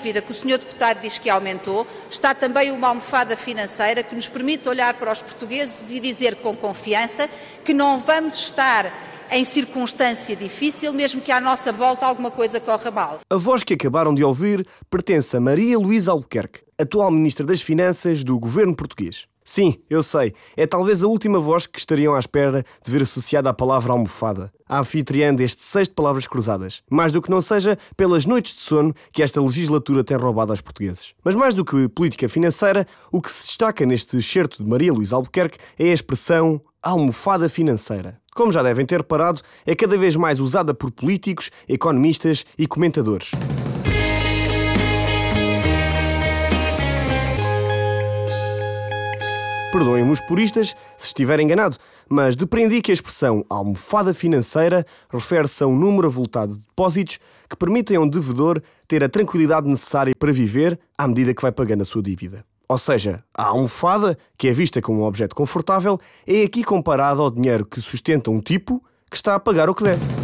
Dívida que o Sr. Deputado diz que aumentou, está também uma almofada financeira que nos permite olhar para os portugueses e dizer com confiança que não vamos estar em circunstância difícil, mesmo que à nossa volta alguma coisa corra mal. A voz que acabaram de ouvir pertence a Maria Luísa Albuquerque, atual Ministra das Finanças do governo português. Sim, eu sei, é talvez a última voz que estariam à espera de ver associada à palavra almofada, a anfitriã deste sexto Palavras Cruzadas, mais do que não seja pelas noites de sono que esta legislatura tem roubado aos portugueses. Mas mais do que política financeira, o que se destaca neste excerto de Maria Luísa Albuquerque é a expressão almofada financeira. Como já devem ter reparado, é cada vez mais usada por políticos, economistas e comentadores. Perdoem-me os puristas se estiver enganado, mas depreendi que a expressão almofada financeira refere-se a um número avultado de depósitos que permitem a um devedor ter a tranquilidade necessária para viver à medida que vai pagando a sua dívida. Ou seja, a almofada, que é vista como um objeto confortável, é aqui comparada ao dinheiro que sustenta um tipo que está a pagar o que deve.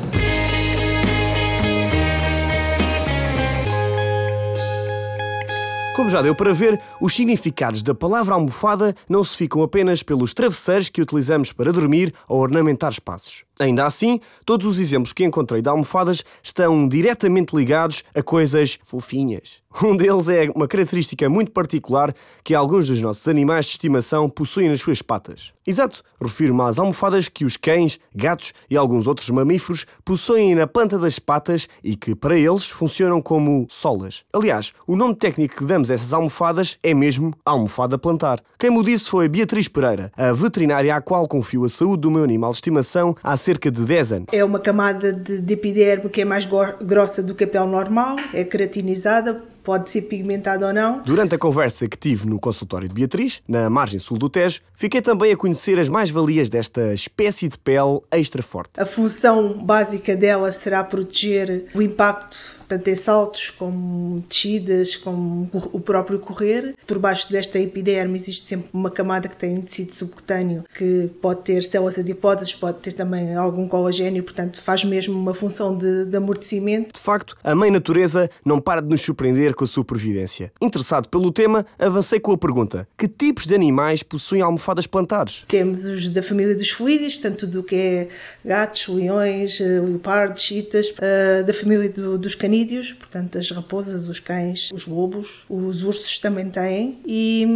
Como já deu para ver, os significados da palavra almofada não se ficam apenas pelos travesseiros que utilizamos para dormir ou ornamentar espaços. Ainda assim, todos os exemplos que encontrei de almofadas estão diretamente ligados a coisas fofinhas. Um deles é uma característica muito particular que alguns dos nossos animais de estimação possuem nas suas patas. Exato, refiro-me às almofadas que os cães, gatos e alguns outros mamíferos possuem na planta das patas e que, para eles, funcionam como solas. Aliás, o nome técnico que damos a essas almofadas é mesmo almofada plantar. Quem me disse foi Beatriz Pereira, a veterinária à qual confio a saúde do meu animal de estimação há cerca de 10 anos. É uma camada de, de epiderme que é mais grossa do que a pele normal, é keratinizada, pode ser pigmentado ou não. Durante a conversa que tive no consultório de Beatriz, na margem sul do Tejo, fiquei também a conhecer as mais-valias desta espécie de pele extra forte. A função básica dela será proteger o impacto, tanto em saltos como descidas, como o próprio correr. Por baixo desta epiderme existe sempre uma camada que tem tecido subcutâneo que pode ter células adiposas, pode ter também algum colagênio, portanto faz mesmo uma função de, de amortecimento. De facto, a mãe natureza não para de nos surpreender com a sua previdência. Interessado pelo tema, avancei com a pergunta: que tipos de animais possuem almofadas plantares? Temos os da família dos fluídeos, tanto do que é gatos, leões, eh, leopardos, chitas, uh, da família do, dos canídeos, portanto as raposas, os cães, os lobos, os ursos também têm, e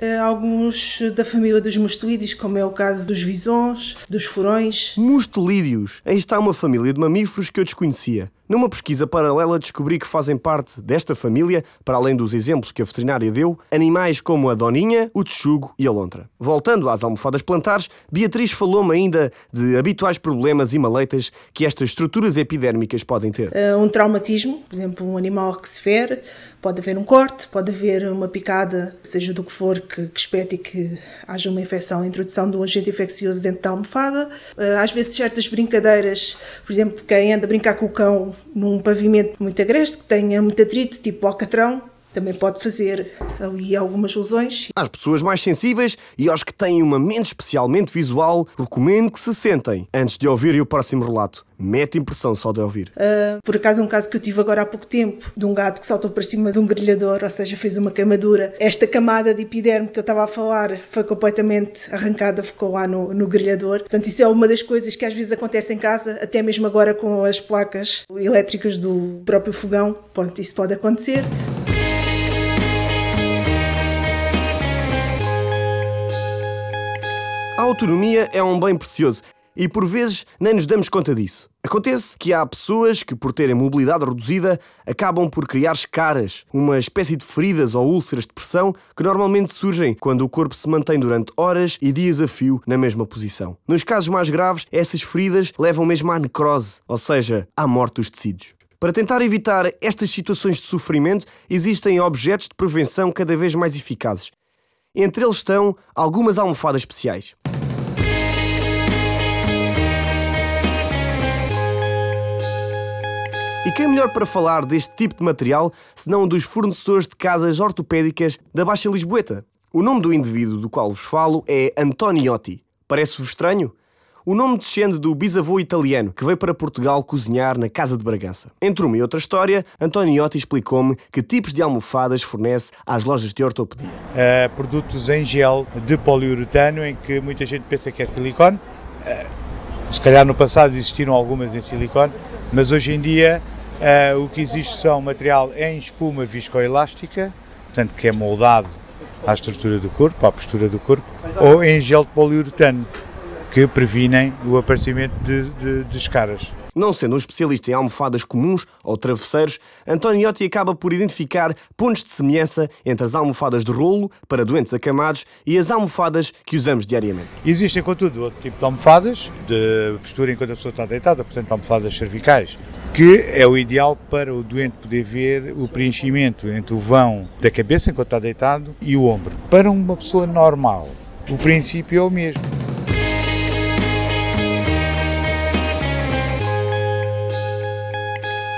uh, alguns da família dos mustelídeos, como é o caso dos visões, dos furões. Mustelídeos! Aí está uma família de mamíferos que eu desconhecia. Numa pesquisa paralela, descobri que fazem parte desta família, para além dos exemplos que a veterinária deu, animais como a doninha, o texugo e a lontra. Voltando às almofadas plantares, Beatriz falou-me ainda de habituais problemas e maleitas que estas estruturas epidérmicas podem ter. Uh, um traumatismo, por exemplo, um animal que se fere, pode haver um corte, pode haver uma picada, seja do que for, que, que espete que haja uma infecção, a introdução de um agente infeccioso dentro da almofada. Uh, às vezes, certas brincadeiras, por exemplo, quem anda a brincar com o cão num pavimento muito agreste, que tenha muito atrito, tipo alcatrão, também pode fazer ali algumas lesões. Às pessoas mais sensíveis e aos que têm uma mente especialmente visual, recomendo que se sentem antes de ouvirem o próximo relato. Mete impressão só de ouvir. Uh, por acaso, um caso que eu tive agora há pouco tempo, de um gato que saltou para cima de um grelhador, ou seja, fez uma queimadura. Esta camada de epiderme que eu estava a falar foi completamente arrancada, ficou lá no, no grelhador. Portanto, isso é uma das coisas que às vezes acontece em casa, até mesmo agora com as placas elétricas do próprio fogão. Pronto, isso pode acontecer. Autonomia é um bem precioso e por vezes nem nos damos conta disso. Acontece que há pessoas que, por terem mobilidade reduzida, acabam por criar escaras, uma espécie de feridas ou úlceras de pressão que normalmente surgem quando o corpo se mantém durante horas e dias a fio na mesma posição. Nos casos mais graves, essas feridas levam mesmo à necrose, ou seja, à morte dos tecidos. Para tentar evitar estas situações de sofrimento, existem objetos de prevenção cada vez mais eficazes. Entre eles estão algumas almofadas especiais. Quem é melhor para falar deste tipo de material senão um dos fornecedores de casas ortopédicas da Baixa Lisboeta? O nome do indivíduo do qual vos falo é Antoniotti. Parece-vos estranho? O nome descende do bisavô italiano que veio para Portugal cozinhar na Casa de Bragança. Entre uma e outra história, Antoniotti explicou-me que tipos de almofadas fornece às lojas de ortopedia. Uh, produtos em gel de poliuretano, em que muita gente pensa que é silicone. Uh, se calhar no passado existiram algumas em silicone, mas hoje em dia uh, o que existe são material em espuma viscoelástica, portanto que é moldado à estrutura do corpo, à postura do corpo, ou em gel de poliuretano, que previnem o aparecimento de, de, de escaras. Não sendo um especialista em almofadas comuns ou travesseiros, Antoniotti acaba por identificar pontos de semelhança entre as almofadas de rolo para doentes acamados e as almofadas que usamos diariamente. Existem, contudo, outro tipo de almofadas, de postura enquanto a pessoa está deitada, portanto, almofadas cervicais, que é o ideal para o doente poder ver o preenchimento entre o vão da cabeça enquanto está deitado e o ombro. Para uma pessoa normal, o princípio é o mesmo.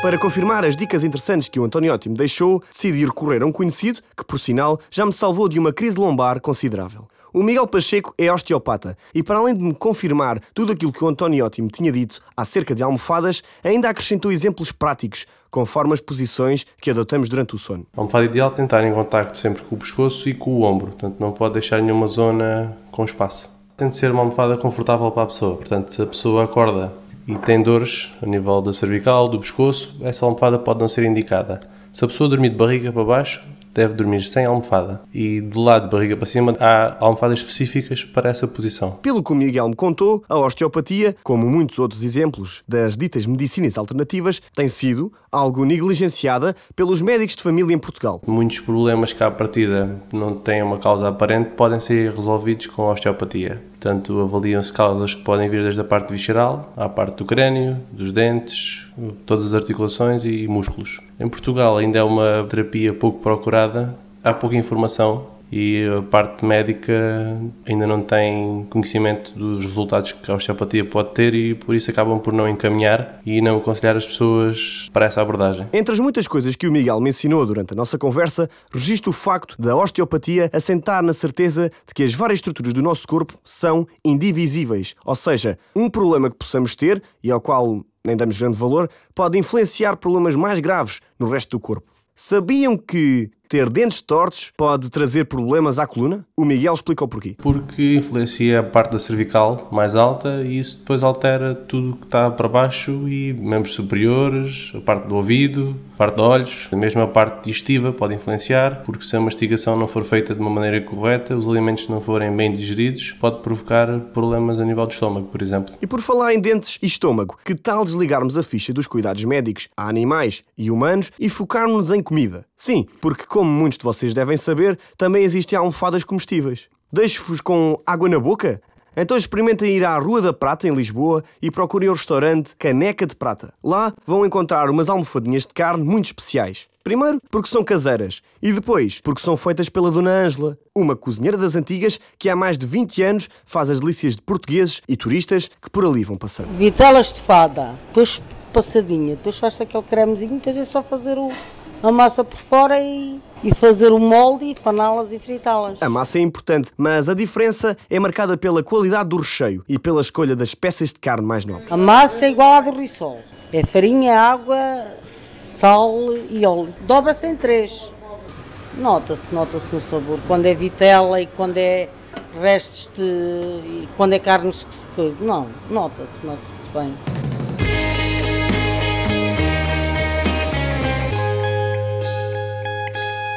Para confirmar as dicas interessantes que o Antoniotti me deixou, decidi recorrer a um conhecido que, por sinal, já me salvou de uma crise lombar considerável. O Miguel Pacheco é osteopata e, para além de me confirmar tudo aquilo que o Antoniotti me tinha dito acerca de almofadas, ainda acrescentou exemplos práticos, conforme as posições que adotamos durante o sono. A almofada ideal é tentar em contacto sempre com o pescoço e com o ombro, portanto não pode deixar nenhuma zona com espaço. Tem de ser uma almofada confortável para a pessoa, portanto se a pessoa acorda e tem dores a nível da cervical, do pescoço, essa almofada pode não ser indicada. Se a pessoa dormir de barriga para baixo, deve dormir sem almofada. E de lado de barriga para cima há almofadas específicas para essa posição. Pelo que o Miguel me contou, a osteopatia, como muitos outros exemplos das ditas medicinas alternativas, tem sido algo negligenciada pelos médicos de família em Portugal. Muitos problemas que à partida não têm uma causa aparente podem ser resolvidos com a osteopatia. Portanto, avaliam-se causas que podem vir desde a parte visceral, à parte do crânio, dos dentes, todas as articulações e músculos. Em Portugal ainda é uma terapia pouco procurada, há pouca informação e a parte médica ainda não tem conhecimento dos resultados que a osteopatia pode ter e por isso acabam por não encaminhar e não aconselhar as pessoas para essa abordagem. Entre as muitas coisas que o Miguel mencionou durante a nossa conversa, registro o facto da osteopatia assentar na certeza de que as várias estruturas do nosso corpo são indivisíveis, ou seja, um problema que possamos ter e ao qual nem damos grande valor, pode influenciar problemas mais graves no resto do corpo. Sabiam que ter dentes tortos pode trazer problemas à coluna? O Miguel explica o porquê. Porque influencia a parte da cervical mais alta e isso depois altera tudo que está para baixo e membros superiores, a parte do ouvido, a parte de olhos, mesmo a parte digestiva pode influenciar, porque se a mastigação não for feita de uma maneira correta, os alimentos não forem bem digeridos, pode provocar problemas a nível do estômago, por exemplo. E por falar em dentes e estômago, que tal desligarmos a ficha dos cuidados médicos a animais e humanos e focarmos em comida? Sim, porque como muitos de vocês devem saber, também existem almofadas comestíveis. Deixo-vos com água na boca? Então experimentem ir à Rua da Prata, em Lisboa, e procurem o restaurante Caneca de Prata. Lá vão encontrar umas almofadinhas de carne muito especiais. Primeiro, porque são caseiras, e depois, porque são feitas pela Dona Ângela, uma cozinheira das antigas que há mais de 20 anos faz as delícias de portugueses e turistas que por ali vão passando. Vitela estufada, depois passadinha, depois faz aquele cremezinho, depois é só fazer o, a massa por fora e, e fazer o molde e faná-las e fritá-las. A massa é importante, mas a diferença é marcada pela qualidade do recheio e pela escolha das peças de carne mais nobres. A massa é igual à do risol. É farinha, água, sal e óleo. Dobra-se em três. Nota-se, nota-se no sabor. Quando é vitela e quando é restos de. quando é carnes que se. Não, nota-se, nota-se bem.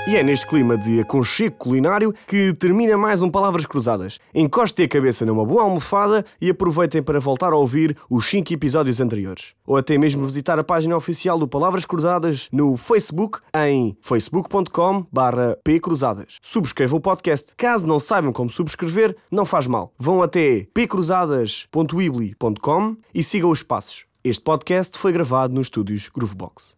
E é neste clima de aconchego culinário que termina mais um Palavras Cruzadas. Encostem a cabeça numa boa almofada e aproveitem para voltar a ouvir os 5 episódios anteriores. Ou até mesmo visitar a página oficial do Palavras Cruzadas no Facebook em facebook.com pcruzadas. Subscrevam o podcast. Caso não saibam como subscrever, não faz mal. Vão até pcruzadas.weebly.com e sigam os passos. Este podcast foi gravado nos estúdios Groovebox.